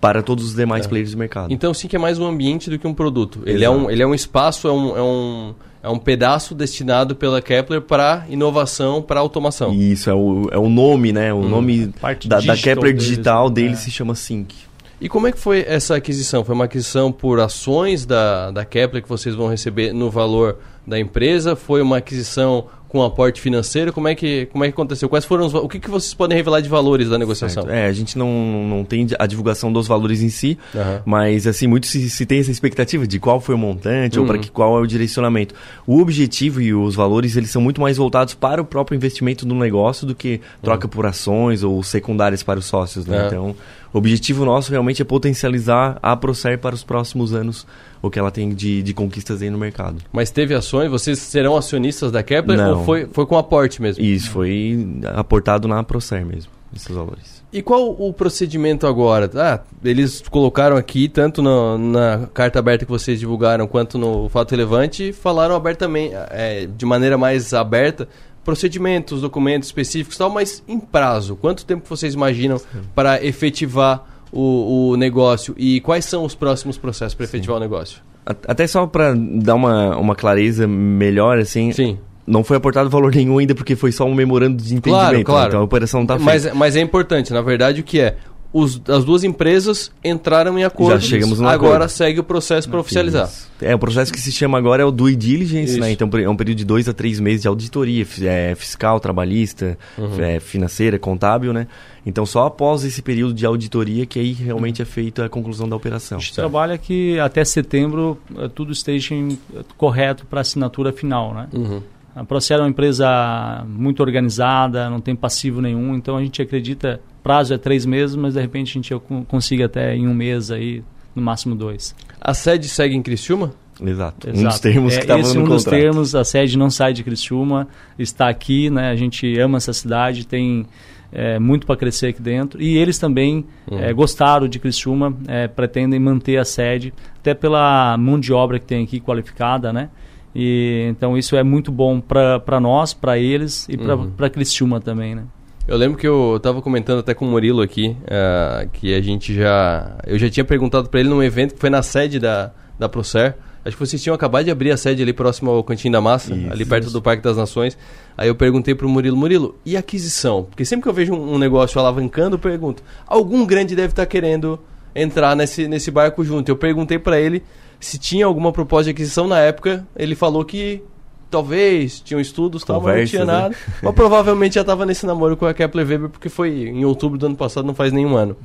para todos os demais É. players do mercado. Então sim que é mais um ambiente do que um produto. Ele é um, ele é um espaço, é um, é um, é um pedaço destinado pela Kepler para inovação, para automação. Isso, é o, é o nome, né? O Hum. nome Parte da, da Kepler deles, digital dele É. se chama Sync. E como é que foi essa aquisição? Foi uma aquisição por ações da, da Kepler que vocês vão receber no valor da empresa? Foi uma aquisição com aporte financeiro? Como é que, como é que aconteceu? Quais foram os, o que, que vocês podem revelar de valores da negociação? Certo. É, a gente não, não tem a divulgação dos valores em si, Aham. mas assim, muito se, se tem essa expectativa de qual foi o montante ou Uhum. para que qual é o direcionamento. O objetivo e os valores, eles são muito mais voltados para o próprio investimento no negócio do que troca por ações ou secundárias para os sócios, né? Uhum. É. Então, o objetivo nosso realmente é potencializar a Procer para os próximos anos, o que ela tem de, de conquistas aí no mercado. Mas teve ações? Vocês serão acionistas da Kepler Não. ou foi, foi com aporte mesmo? Isso foi aportado na Procer mesmo, esses valores. E qual o procedimento agora? Ah, eles colocaram aqui, tanto no- na carta aberta que vocês divulgaram, quanto no fato relevante, falaram abertamente, é, de maneira mais aberta, procedimentos, documentos específicos e tal, mas em prazo. Quanto tempo vocês imaginam para efetivar o, o negócio? E quais são os próximos processos para efetivar o negócio? Até só para dar uma, uma clareza melhor, assim. Sim. Não foi aportado valor nenhum ainda porque foi só um memorando de entendimento. Claro, né? claro. Então a operação não está mas, feita. mas é importante, na verdade, o que é? Os, as duas empresas entraram em acordo. Já chegamos num Agora acordo. segue o processo para oficializar. Isso. É, o processo que se chama agora é o due diligence, Isso. né? Então é um período de dois a três meses de auditoria é, fiscal, trabalhista, Uhum. é, financeira, contábil, né? Então só após esse período de auditoria que aí realmente é feita a conclusão da operação. A gente trabalha que até setembro eh, tudo esteja em- correto para assinatura final, né? Uhum. A Procer é uma empresa muito organizada, não tem passivo nenhum, então a gente acredita, prazo é três meses, mas de repente a gente con- consiga até em um mês aí, no máximo dois. A sede segue em Criciúma? Exato. Um Exato. dos termos é, que estava esse no um dos contrato. termos, a sede não sai de Criciúma, está aqui, né? A gente ama essa cidade, tem é, muito para crescer aqui dentro. E eles também Uhum. é, gostaram de Criciúma, é, pretendem manter a sede, até pela mão de obra que tem aqui qualificada, né? E, então isso é muito bom para nós, para eles e para uhum. Criciúma também, né? Eu lembro que eu estava comentando até com o Murilo aqui, uh, que a gente já... Eu já tinha perguntado para ele num evento que foi na sede da, da Procer, Acho que vocês tinham acabado de abrir a sede ali próximo ao Cantinho da Massa, isso, ali perto isso. do Parque das Nações. Aí eu perguntei pro Murilo, Murilo, e aquisição? Porque sempre que eu vejo um, um negócio alavancando, eu pergunto, algum grande deve estar tá querendo entrar nesse, nesse barco junto. Eu perguntei para ele se tinha alguma proposta de aquisição na época. Ele falou que talvez tinham estudos, tal, mas não tinha né? nada. mas provavelmente já estava nesse namoro com a Kepler Weber, porque foi em outubro do ano passado, não faz nenhum ano.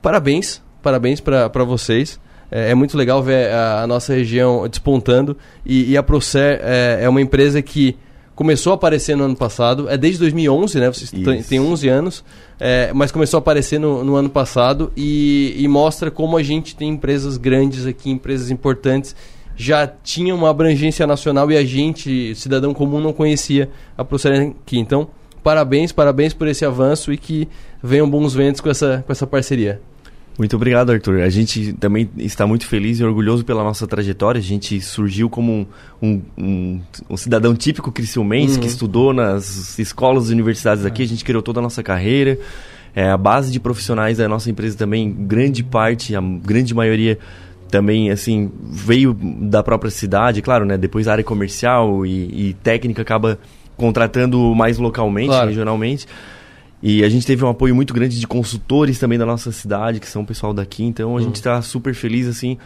Parabéns, parabéns para vocês. É, é, muito legal ver a, a nossa região despontando. E, e a Procer é, é, uma empresa que começou a aparecer no ano passado. É desde 2011, né? Vocês têm 11 anos. É, mas começou a aparecer no, no ano passado e, e, mostra como a gente tem empresas grandes aqui, empresas importantes. Já tinha uma abrangência nacional e a gente, cidadão comum, não conhecia a Procer aqui. Então, parabéns, parabéns por esse avanço e que venham bons ventos com essa, com essa parceria. Muito obrigado, Arthur. A gente também está muito feliz e orgulhoso pela nossa trajetória. A gente surgiu como um, um, um, um cidadão típico criciumense uhum. que estudou nas escolas e universidades aqui. A gente criou toda a nossa carreira. É, a base de profissionais da nossa empresa também, grande parte, a grande maioria também assim veio da própria cidade, claro, né? Depois a área comercial e, e técnica acaba contratando mais localmente, claro. regionalmente. E a gente teve um apoio muito grande de consultores também da nossa cidade, que são o pessoal daqui. Então a uhum. gente está super feliz, assim,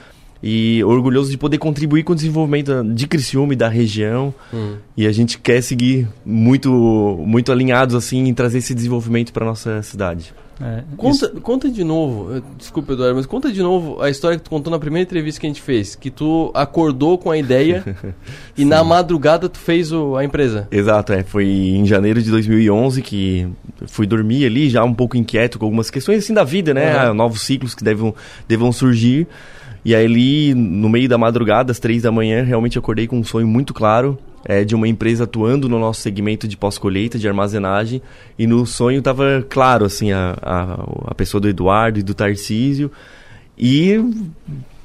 e orgulhoso de poder contribuir com o desenvolvimento de Criciúma e da região. Uhum. E a gente quer seguir muito, muito alinhados, assim, em trazer esse desenvolvimento para nossa cidade. É, conta, conta de novo, eh, desculpa Eduardo, mas conta de novo a história que tu contou na primeira entrevista que a gente fez, que tu acordou com a ideia e na madrugada tu fez o, a empresa. Exato, é, foi em janeiro de 2011 que fui dormir ali já um pouco inquieto com algumas questões assim da vida, né, uhum. novos ciclos que devam, devam surgir. E aí ali, no meio da madrugada, às três da manhã, realmente acordei com um sonho muito claro é, de uma empresa atuando no nosso segmento de pós-colheita, de armazenagem, e no sonho estava claro, assim, a, a, a pessoa do Eduardo e do Tarcísio, e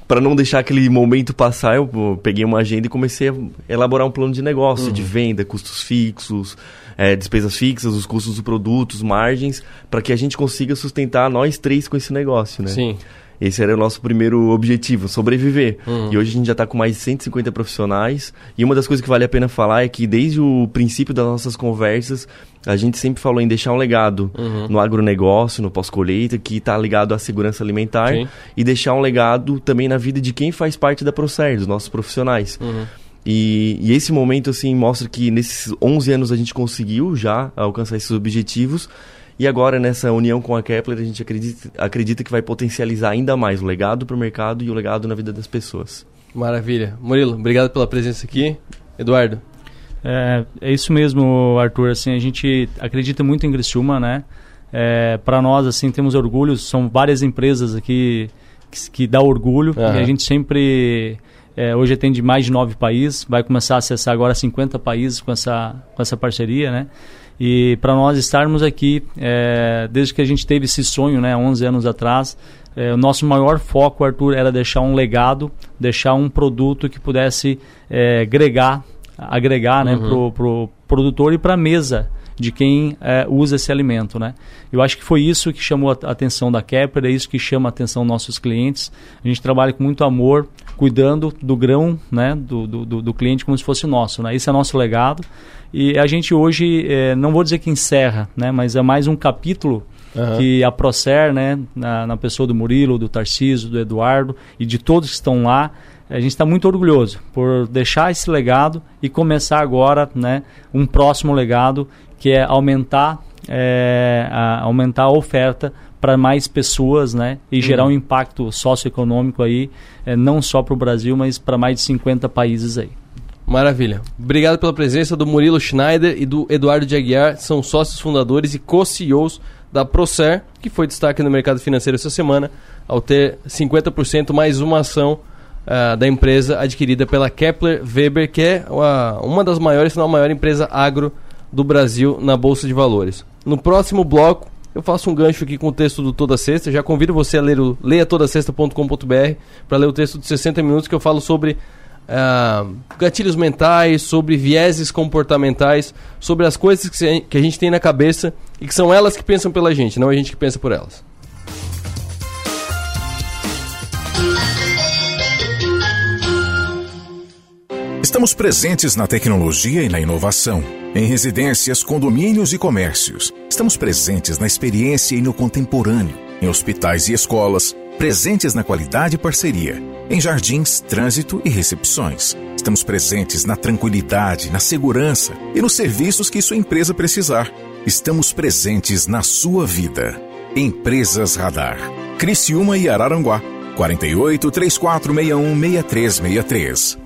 para não deixar aquele momento passar, eu peguei uma agenda e comecei a elaborar um plano de negócio, uhum. de venda, custos fixos, é, despesas fixas, os custos dos produtos, margens, para que a gente consiga sustentar nós três com esse negócio, né? Sim. Esse era o nosso primeiro objetivo, sobreviver. Uhum. E hoje a gente já está com mais de 150 profissionais. E uma das coisas que vale a pena falar é que desde o princípio das nossas conversas, a gente sempre falou em deixar um legado uhum. no agronegócio, no pós-colheita, que está ligado à segurança alimentar. Sim. E deixar um legado também na vida de quem faz parte da Procer, dos nossos profissionais. Uhum. E, e, esse momento, assim, mostra que nesses 11 anos a gente conseguiu já alcançar esses objetivos. E agora, nessa união com a Kepler, a gente acredita, acredita que vai potencializar ainda mais o legado para o mercado e o legado na vida das pessoas. Maravilha. Murilo, obrigado pela presença aqui. Eduardo. É, é isso mesmo, Arthur. Assim, a gente acredita muito em Criciúma, né? É, para nós, assim, temos orgulho. São várias empresas aqui que, que dá orgulho. Uhum. E a gente sempre... É, hoje atende mais de nove países. Vai começar a acessar agora 50 países com essa, com essa parceria, né? E para nós estarmos aqui, é, desde que a gente teve esse sonho, né, 11 anos atrás, é, o nosso maior foco, Arthur, era deixar um legado, deixar um produto que pudesse é, agregar, agregar né, uhum. para o pro produtor e para a mesa de quem é, usa esse alimento, né? Eu acho que foi isso que chamou a atenção da Kepler, é isso que chama a atenção dos nossos clientes. A gente trabalha com muito amor, cuidando do grão, né, do, do, do cliente como se fosse nosso, né? Esse é nosso legado. E a gente hoje, é, não vou dizer que encerra, né, mas é mais um capítulo Uhum. que a Procer, né, na, na, pessoa do Murilo, do Tarcísio, do Eduardo e de todos que estão lá, a gente está muito orgulhoso por deixar esse legado e começar agora né, um próximo legado que é aumentar, é, a, aumentar a oferta para mais pessoas né, e gerar uhum. um impacto socioeconômico aí, é, não só para o Brasil, mas para mais de 50 países aí. Maravilha. Obrigado pela presença do Murilo Schneider e do Eduardo de Aguiar, são sócios fundadores e co-CEOs da Procer, que foi destaque no mercado financeiro essa semana, ao ter 50% mais uma ação uh, da empresa adquirida pela Kepler Weber, que é uh, uma das maiores, se não a maior empresa agro do Brasil na Bolsa de Valores. No próximo bloco, eu faço um gancho aqui com o texto do Toda Sexta. Já convido você a ler o leiatodasexta.com.br para ler o texto de 60 minutos que eu falo sobre uh, gatilhos mentais, sobre vieses comportamentais, sobre as coisas que, a gente tem na cabeça e que são elas que pensam pela gente, não a gente que pensa por elas. Estamos presentes na tecnologia e na inovação, em residências, condomínios e comércios. Estamos presentes na experiência e no contemporâneo, em hospitais e escolas, presentes na qualidade e parceria, em jardins, trânsito e recepções. Estamos presentes na tranquilidade, na segurança e nos serviços que sua empresa precisar. Estamos presentes na sua vida. Empresas Radar. Criciúma e Araranguá. 48 3461 6363.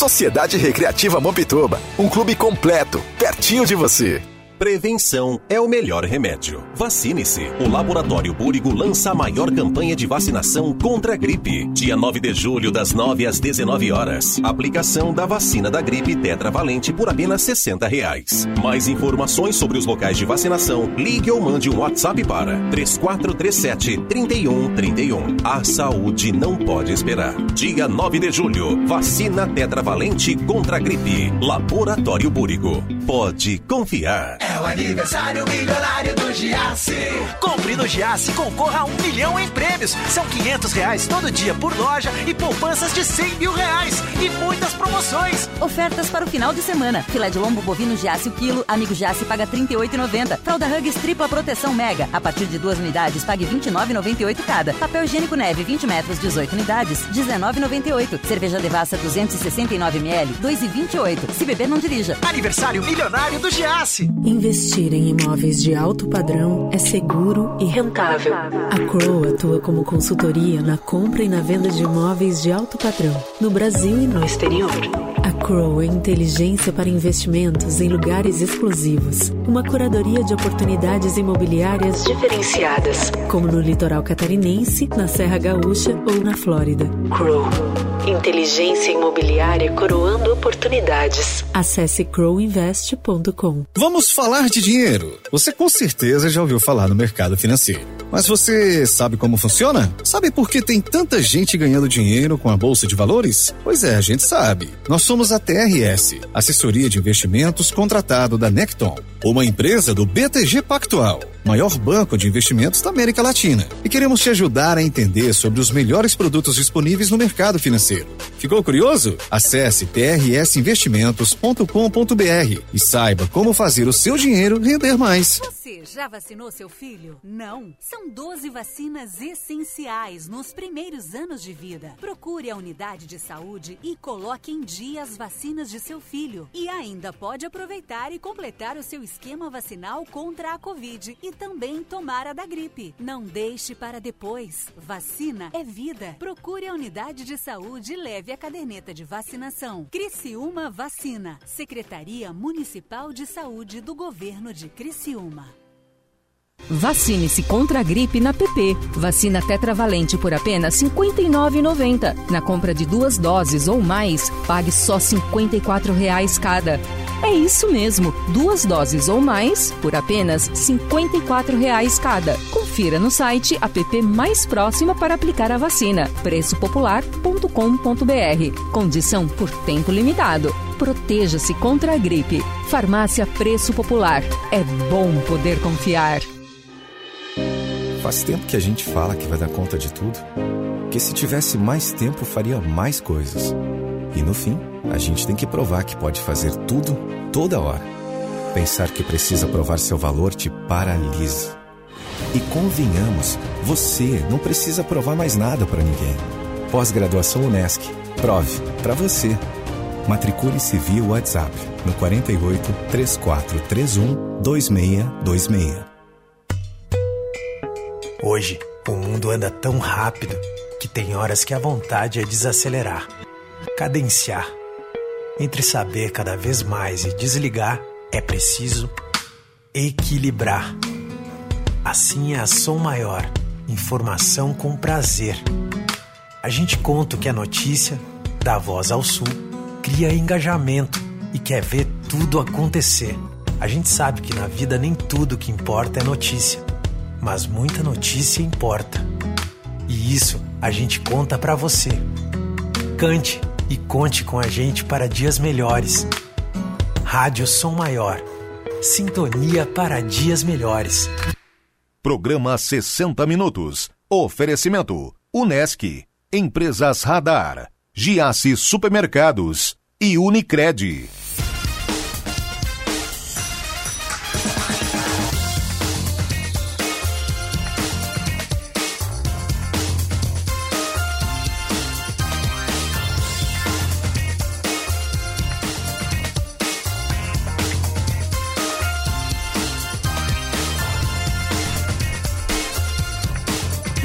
Sociedade Recreativa Mampituba, um clube completo, pertinho de você. Prevenção é o melhor remédio. Vacine-se. O Laboratório Búrigo lança a maior campanha de vacinação contra a gripe. Dia 9 de julho, das 9 às 19 horas. Aplicação da vacina da gripe tetravalente por apenas 60 reais. Mais informações sobre os locais de vacinação, ligue ou mande um WhatsApp para 3437 3131. A saúde não pode esperar. Dia 9 de julho, vacina tetravalente contra a gripe. Laboratório Búrigo. Pode confiar. É o aniversário milionário do Giasse. Compre no Giasse e concorra a um milhão em prêmios. São 500 reais todo dia por loja e poupanças de 100 mil reais. E muitas promoções. Ofertas para o final de semana. Filé de lombo bovino Giasse o quilo. Amigo Giasse paga R$ 38,90. Fralda Hugs tripla proteção mega. A partir de duas unidades, pague R$ 29,98 cada. Papel higiênico neve 20 metros, 18 unidades, R$ 19,98. Cerveja Devassa 269 ml, 2,28. Se beber, não dirija. Aniversário milionário do Giasse. Investir em imóveis de alto padrão é seguro e rentável. A Crow atua como consultoria na compra e na venda de imóveis de alto padrão, no Brasil e no exterior. A Crow é inteligência para investimentos em lugares exclusivos. Uma curadoria de oportunidades imobiliárias diferenciadas, como no litoral catarinense, na Serra Gaúcha ou na Flórida. Crow. Inteligência imobiliária coroando oportunidades. Acesse crowinvest.com. Vamos falar de dinheiro. Você com certeza já ouviu falar no mercado financeiro. Mas você sabe como funciona? Sabe por que tem tanta gente ganhando dinheiro com a bolsa de valores? Pois é, a gente sabe. Nós somos a TRS, assessoria de investimentos contratado da Necton, uma empresa do BTG Pactual, maior banco de investimentos da América Latina. E queremos te ajudar a entender sobre os melhores produtos disponíveis no mercado financeiro. Ficou curioso? Acesse trsinvestimentos.com.br e saiba como fazer o seu dinheiro render mais. Você já vacinou seu filho? Não? São 12 vacinas essenciais nos primeiros anos de vida. Procure a unidade de saúde e coloque em dia as vacinas de seu filho. E ainda pode aproveitar e completar o seu esquema vacinal contra a Covid e também tomar a da gripe. Não deixe para depois. Vacina é vida. Procure a unidade de saúde e leve a caderneta de vacinação. Criciúma Vacina. Secretaria Municipal de Saúde do Governo de Criciúma. Vacine-se contra a gripe na PP. Vacina tetravalente por apenas R$ 59,90. Na compra de duas doses ou mais, pague só R$ 54,00 cada. É isso mesmo, duas doses ou mais por apenas 54 reais cada. Confira no site app mais próxima para aplicar a vacina. preçopopular.com.br. Condição por tempo limitado. Proteja-se contra a gripe. Farmácia Preço Popular. É bom poder confiar. Faz tempo que a gente fala que vai dar conta de tudo. Que se tivesse mais tempo, faria mais coisas. E no fim, a gente tem que provar que pode fazer tudo, toda hora. Pensar que precisa provar seu valor te paralisa. E convenhamos, você não precisa provar mais nada para ninguém. Pós-graduação Unesc. Prove para você. Matricule-se via WhatsApp no 48 3431 2626. Hoje, o mundo anda tão rápido que tem horas que a vontade é desacelerar, cadenciar. Entre saber cada vez mais e desligar, é preciso equilibrar. Assim é a Som Maior, informação com prazer. A gente conta o que é notícia, dá voz ao sul, cria engajamento e quer ver tudo acontecer. A gente sabe que na vida nem tudo que importa é notícia mas muita notícia importa. E isso a gente conta para você. Cante e conte com a gente para dias melhores. Rádio Som Maior. Sintonia para dias melhores. Programa 60 Minutos. Oferecimento: Unesc, Empresas Radar, Giasse Supermercados e Unicred.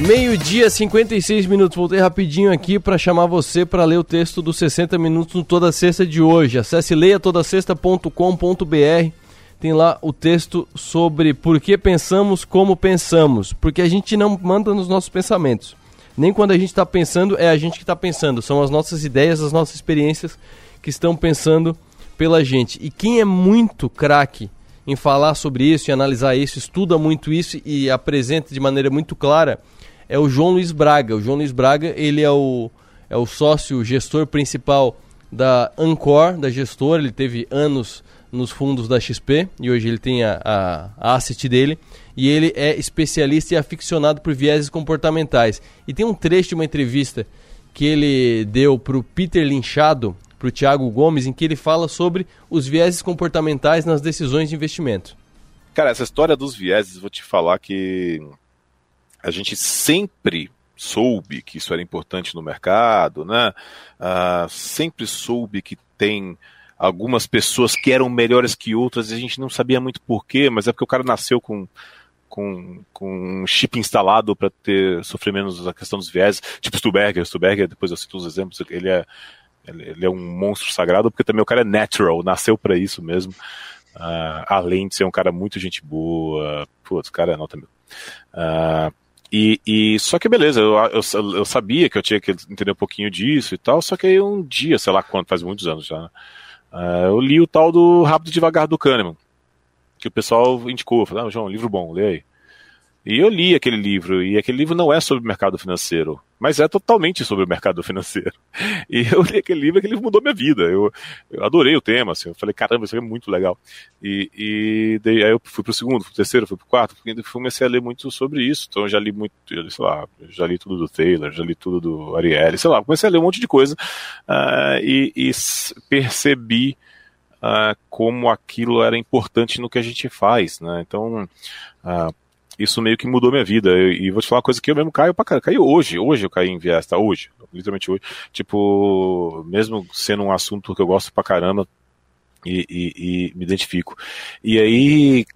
Meio-dia, 56 minutos. Voltei rapidinho aqui para chamar você para ler o texto dos 60 minutos no Toda Sexta de hoje. Acesse leiatodasexta.com.br. Tem lá o texto sobre por que pensamos como pensamos. Porque a gente não manda nos nossos pensamentos. Nem quando a gente está pensando, é a gente que está pensando. São as nossas ideias, as nossas experiências que estão pensando pela gente. E quem é muito craque em falar sobre isso e analisar isso, estuda muito isso e apresenta de maneira muito clara é o João Luiz Braga. O João Luiz Braga, ele é o, é o sócio gestor principal da Ancor, da gestora. Ele teve anos nos fundos da XP e hoje ele tem a, a, a asset dele. E ele é especialista e aficionado por vieses comportamentais. E tem um trecho de uma entrevista que ele deu para o Peter Linchado, para o Thiago Gomes, em que ele fala sobre os vieses comportamentais nas decisões de investimento. Cara, essa história dos vieses, vou te falar que a gente sempre soube que isso era importante no mercado, né? Uh, sempre soube que tem algumas pessoas que eram melhores que outras e a gente não sabia muito porquê, mas é porque o cara nasceu com com, com um chip instalado para ter sofrer menos a questão dos viés, tipo Stuberger, Stuberger, depois eu cito os exemplos, ele é ele é um monstro sagrado porque também o cara é natural, nasceu para isso mesmo. Uh, além de ser um cara muito gente boa, putz, o cara é nota mil. Uh, e, e, só que beleza, eu, eu, eu, sabia que eu tinha que entender um pouquinho disso e tal, só que aí um dia, sei lá quanto, faz muitos anos já, uh, eu li o tal do Rápido Devagar do Kahneman, que o pessoal indicou, falou, ah, João, livro bom, lê aí. E eu li aquele livro, e aquele livro não é sobre mercado financeiro, mas é totalmente sobre o mercado financeiro. E eu li aquele livro, aquele livro mudou minha vida. Eu, eu adorei o tema, assim, eu falei, caramba, isso é muito legal. E, e daí, aí eu fui pro segundo, pro terceiro, fui pro quarto, e comecei a ler muito sobre isso. Então eu já li muito, sei lá, já li tudo do Taylor, já li tudo do Ariely, sei lá, comecei a ler um monte de coisa uh, e, e percebi uh, como aquilo era importante no que a gente faz, né? Então, uh, isso meio que mudou minha vida. E vou te falar uma coisa que eu mesmo caio pra caramba. Caí hoje, hoje eu caí em viés, tá? Hoje, literalmente hoje. Tipo, mesmo sendo um assunto que eu gosto pra caramba e, e, e me identifico. E aí,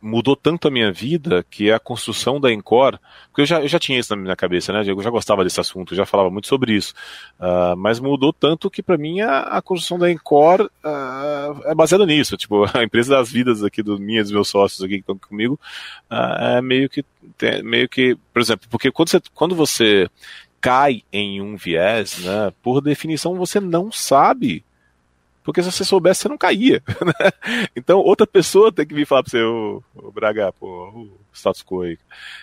mudou tanto a minha vida que a construção da Encore, porque eu já, eu já tinha isso na minha cabeça, né? Eu já gostava desse assunto, já falava muito sobre isso, uh, mas mudou tanto que para mim a, a, construção da Encore uh, é baseada nisso. Tipo, a empresa das vidas aqui do minha dos meus sócios aqui que estão comigo uh, é meio que meio que, por exemplo, porque quando você, quando você cai em um viés, né? Por definição você não sabe Porque se você soubesse, você não caía. Né? Então, outra pessoa tem que vir falar para você, o, o Braga, pô, o status quo aí.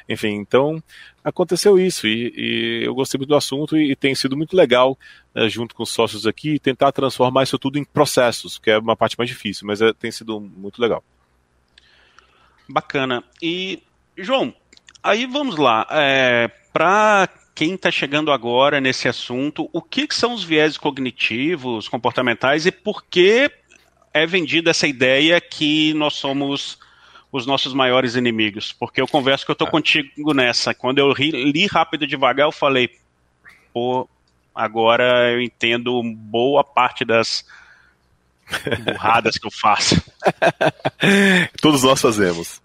Enfim, então, aconteceu isso e, e, eu gostei muito do assunto e, e tem sido muito legal, né, junto com os sócios aqui, tentar transformar isso tudo em processos, que é uma parte mais difícil, mas é, tem sido muito legal. Bacana. E, João, aí vamos lá. É, Para quem está chegando agora nesse assunto, o que, que são os viés cognitivos, comportamentais e por que é vendida essa ideia que nós somos os nossos maiores inimigos. Porque eu converso que eu tô ah. contigo nessa. Quando eu li, li rápido e devagar, eu falei, pô, agora eu entendo boa parte das burradas que eu faço. Todos nós fazemos.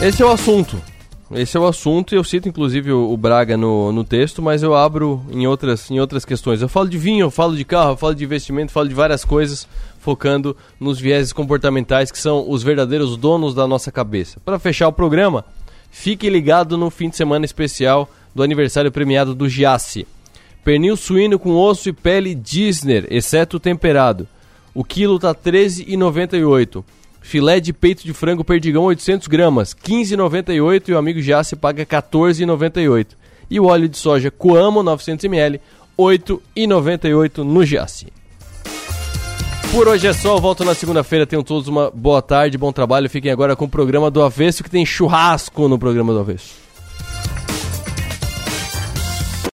Esse é o assunto. Esse é o assunto e eu cito inclusive o, Braga no, no texto, mas eu abro em outras, em outras questões. Eu falo de vinho, eu falo de carro, eu falo de investimento, falo de várias coisas, focando nos vieses comportamentais que são os verdadeiros donos da nossa cabeça. Para fechar o programa, fique ligado no fim de semana especial do aniversário premiado do Giasse. Pernil suíno com osso e pele Disney, exceto temperado. O quilo tá R$ 13,98. Filé de peito de frango perdigão 800 gramas, 15,98 e o amigo Jace paga 14,98. E o óleo de soja Coamo 900 ml, 8,98 no Jace. Por hoje é só, eu volto na segunda-feira. Tenham todos uma boa tarde, bom trabalho. Fiquem agora com o programa do Avesso, que tem churrasco no programa do Avesso.